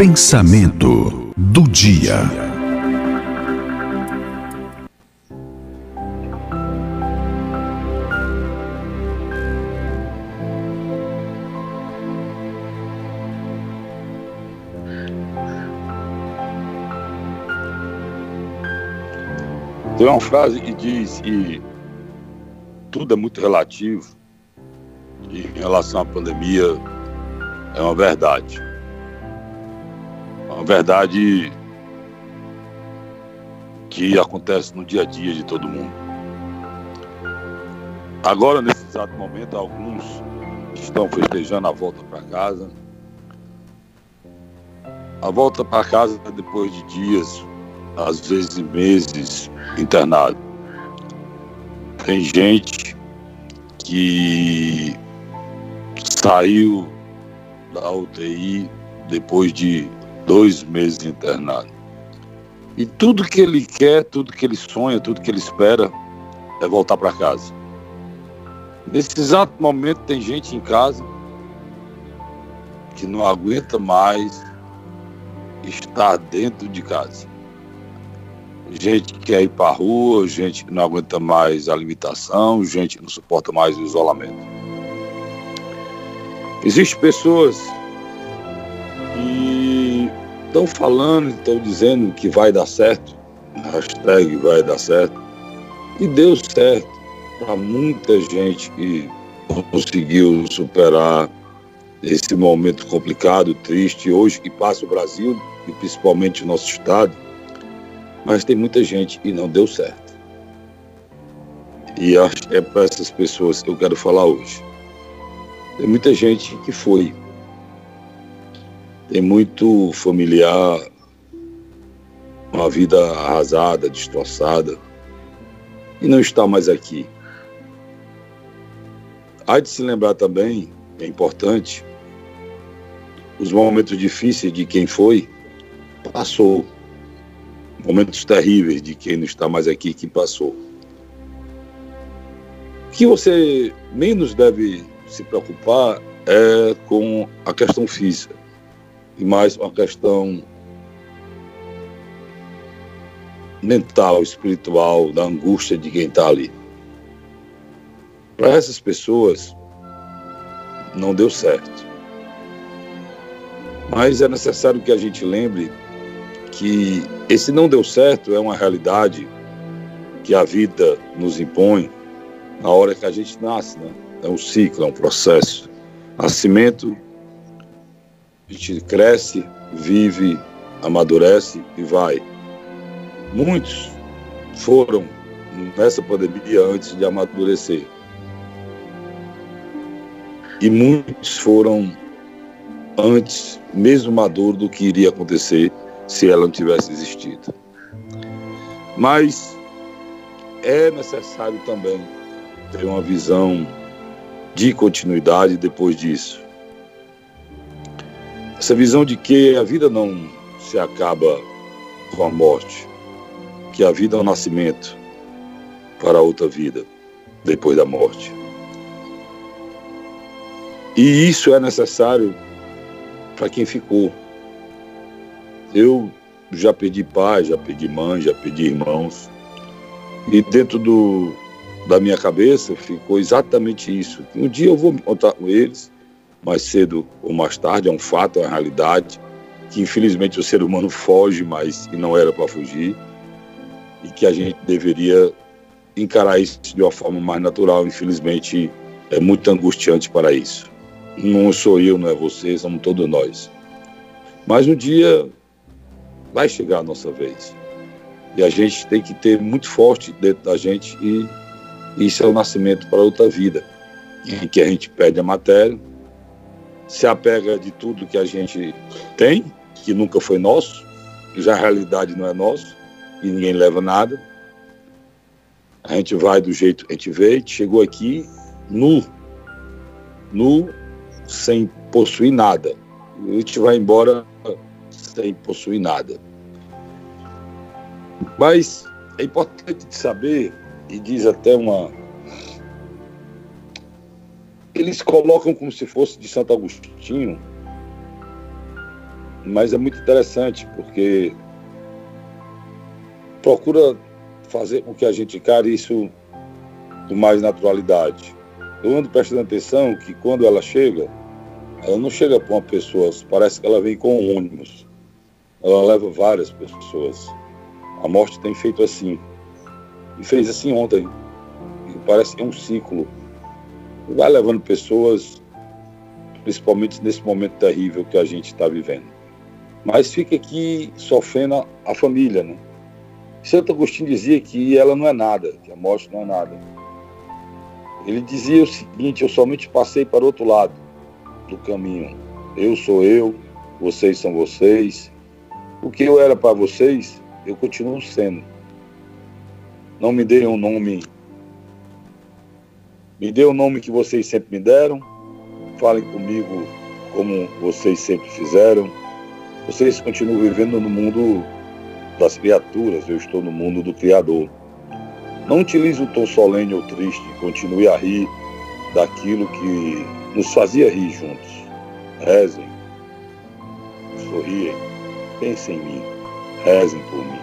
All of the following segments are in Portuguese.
Pensamento do dia. Tem uma frase que diz que tudo é muito relativo em relação à pandemia é uma verdade. Uma verdade que acontece no dia a dia de todo mundo. Agora, nesse exato momento, alguns estão festejando a volta para casa. A volta para casa depois de dias, às vezes meses, internado. Tem gente que saiu da UTI depois de dois meses internado. E tudo que ele quer, tudo que ele sonha, tudo que ele espera é voltar para casa. Nesse exato momento tem gente em casa que não aguenta mais estar dentro de casa. Gente que quer ir para a rua, gente que não aguenta mais a limitação, gente que não suporta mais o isolamento. Existem pessoas estão falando, estão dizendo que vai dar certo, hashtag vai dar certo, e deu certo para muita gente que conseguiu superar esse momento complicado, triste, hoje que passa o Brasil e principalmente o nosso estado, mas tem muita gente que não deu certo. E é para essas pessoas que eu quero falar hoje. Tem muita gente que foi. Tem muito familiar, uma vida arrasada, destroçada, e não está mais aqui. Há de se lembrar também, é importante, os momentos difíceis de quem foi, passou. Momentos terríveis de quem não está mais aqui, que passou. O que você menos deve se preocupar é com a questão física e mais uma questão mental, espiritual, da angústia de quem está ali. Para essas pessoas, não deu certo. Mas é necessário que a gente lembre que esse não deu certo é uma realidade que a vida nos impõe na hora que a gente nasce, né? É um ciclo, é um processo. Nascimento, a gente cresce, vive, amadurece e vai. Muitos foram nessa pandemia antes de amadurecer. E muitos foram antes, mesmo maduro, do que iria acontecer se ela não tivesse existido. Mas é necessário também ter uma visão de continuidade depois disso. Essa visão de que a vida não se acaba com a morte, que a vida é o um nascimento para outra vida depois da morte. E isso é necessário para quem ficou. Eu já pedi pai, já pedi mãe, já pedi irmãos. E dentro do, da minha cabeça ficou exatamente isso. Um dia eu vou me encontrar com eles, mais cedo ou mais tarde, é um fato, é uma realidade, que infelizmente o ser humano foge, mas que não era para fugir, e que a gente deveria encarar isso de uma forma mais natural. Infelizmente, é muito angustiante para isso. Não sou eu, não é você, somos todos nós. Mas um dia vai chegar a nossa vez. E a gente tem que ter muito forte dentro da gente e isso é o nascimento para outra vida, em que a gente perde a matéria, se apega de tudo que a gente tem, que nunca foi nosso, que já a realidade não é nosso, e ninguém leva nada. A gente vai do jeito que a gente veio, chegou aqui nu, nu, sem possuir nada. E a gente vai embora sem possuir nada. Mas é importante saber e diz até uma. Eles colocam como se fosse de Santo Agostinho mas é muito interessante porque procura fazer com que a gente encare isso com mais naturalidade. Eu ando prestando atenção que quando ela chega, ela não chega para uma pessoa, parece que ela vem com um ônibus. Ela leva várias pessoas. A morte tem feito assim. E fez assim ontem. E parece que é um ciclo. Vai levando pessoas, principalmente nesse momento terrível que a gente está vivendo. Mas fica aqui sofrendo a família, né? Santo Agostinho dizia que ela não é nada, que a morte não é nada. Ele dizia o seguinte: eu somente passei para o outro lado do caminho. Eu sou eu, vocês são vocês. O que eu era para vocês, eu continuo sendo. Não me deem um nome. Me dê o nome que vocês sempre me deram. Falem comigo como vocês sempre fizeram. Vocês continuam vivendo no mundo das criaturas, eu estou no mundo do Criador. Não utilize o tom solene ou triste, continue a rir daquilo que nos fazia rir juntos. Rezem, sorriem, pensem em mim, rezem por mim.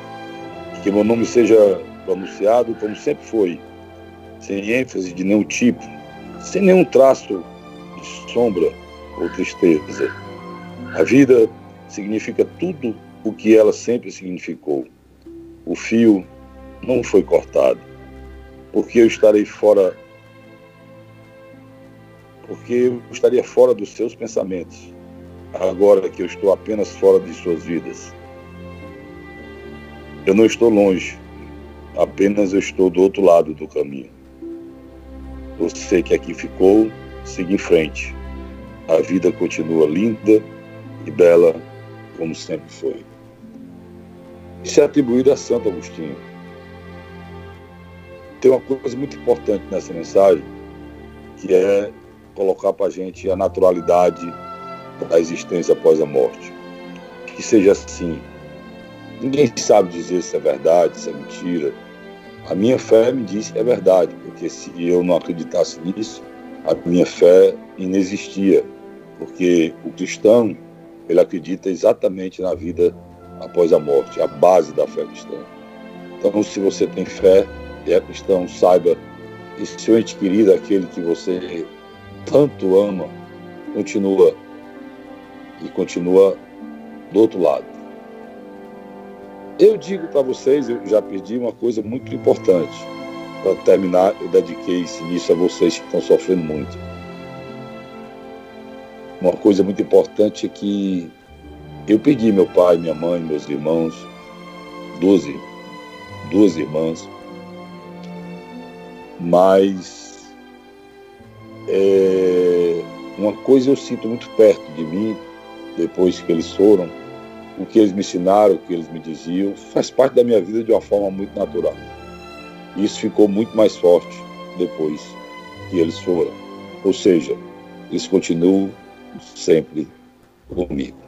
Que meu nome seja pronunciado como sempre foi, sem ênfase de nenhum tipo, sem nenhum traço de sombra ou tristeza. A vida significa tudo o que ela sempre significou. O fio não foi cortado, porque eu estarei fora, porque eu estaria fora dos seus pensamentos, agora que eu estou apenas fora de suas vidas. Eu não estou longe, apenas eu estou do outro lado do caminho. Você que aqui ficou, siga em frente. A vida continua linda e bela como sempre foi. Isso é atribuído a Santo Agostinho. Tem uma coisa muito importante nessa mensagem, que é colocar para a gente a naturalidade da existência após a morte. Que seja assim. Ninguém sabe dizer se é verdade, se é mentira. A minha fé me diz que é verdade, porque se eu não acreditasse nisso, a minha fé inexistia. Porque o cristão, ele acredita exatamente na vida após a morte, a base da fé cristã. Então, se você tem fé e é cristão, saiba que seu ente querido, aquele que você tanto ama, continua e continua do outro lado. Eu digo para vocês, eu já pedi uma coisa muito importante. Para terminar, eu dediquei esse início a vocês que estão sofrendo muito. Uma coisa muito importante é que eu pedi meu pai, minha mãe, meus irmãos, doze, duas irmãs, mas é, uma coisa eu sinto muito perto de mim, depois que eles foram, o que eles me ensinaram, o que eles me diziam, faz parte da minha vida de uma forma muito natural. Isso ficou muito mais forte depois que eles foram. Ou seja, eles continuam sempre comigo.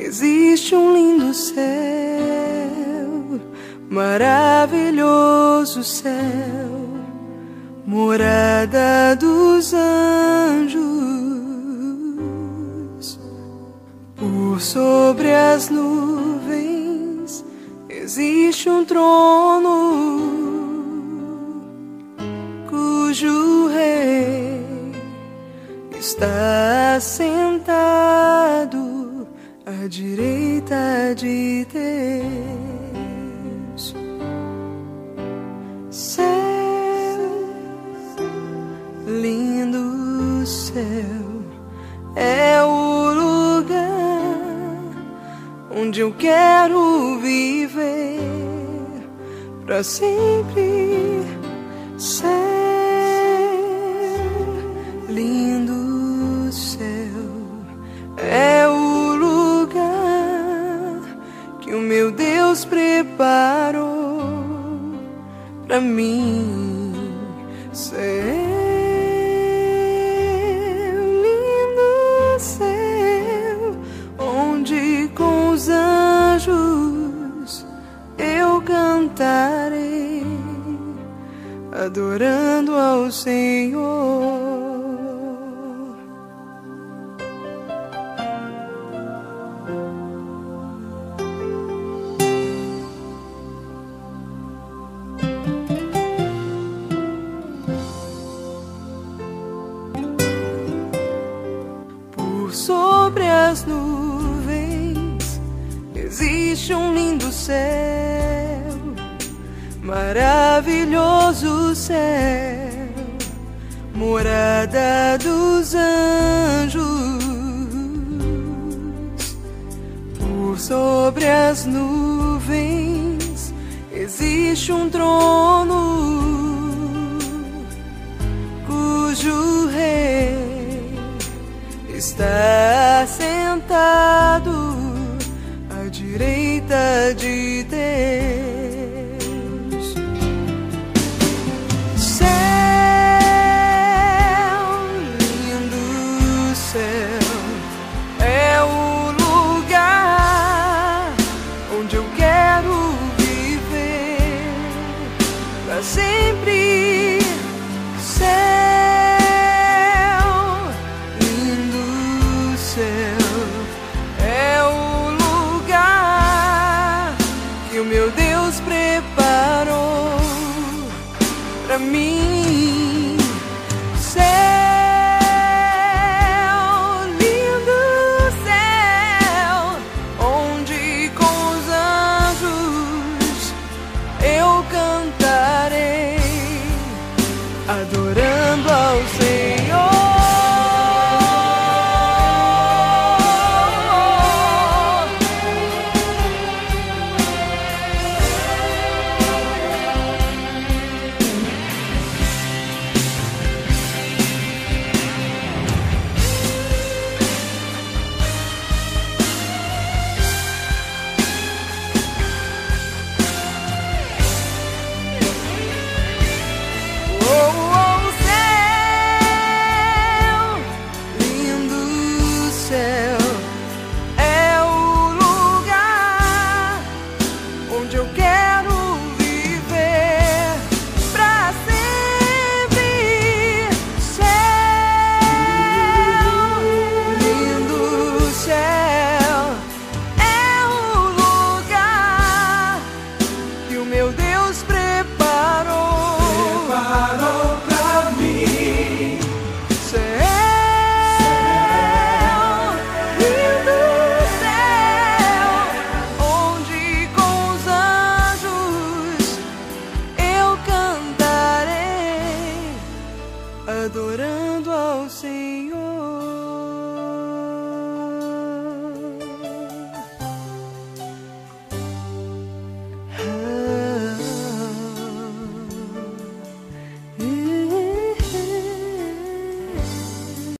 Existe um lindo céu, maravilhoso céu, morada dos anjos. Por sobre as nuvens existe um trono cujo rei está sentado direita de Deus. Céu, lindo céu, é o lugar onde eu quero viver para sempre. Estarei adorando ao Senhor. Por sobre as nuvens existe um lindo céu Maravilhoso céu, morada dos anjos, por sobre as nuvens existe um trono cujo rei está sentado à direita de see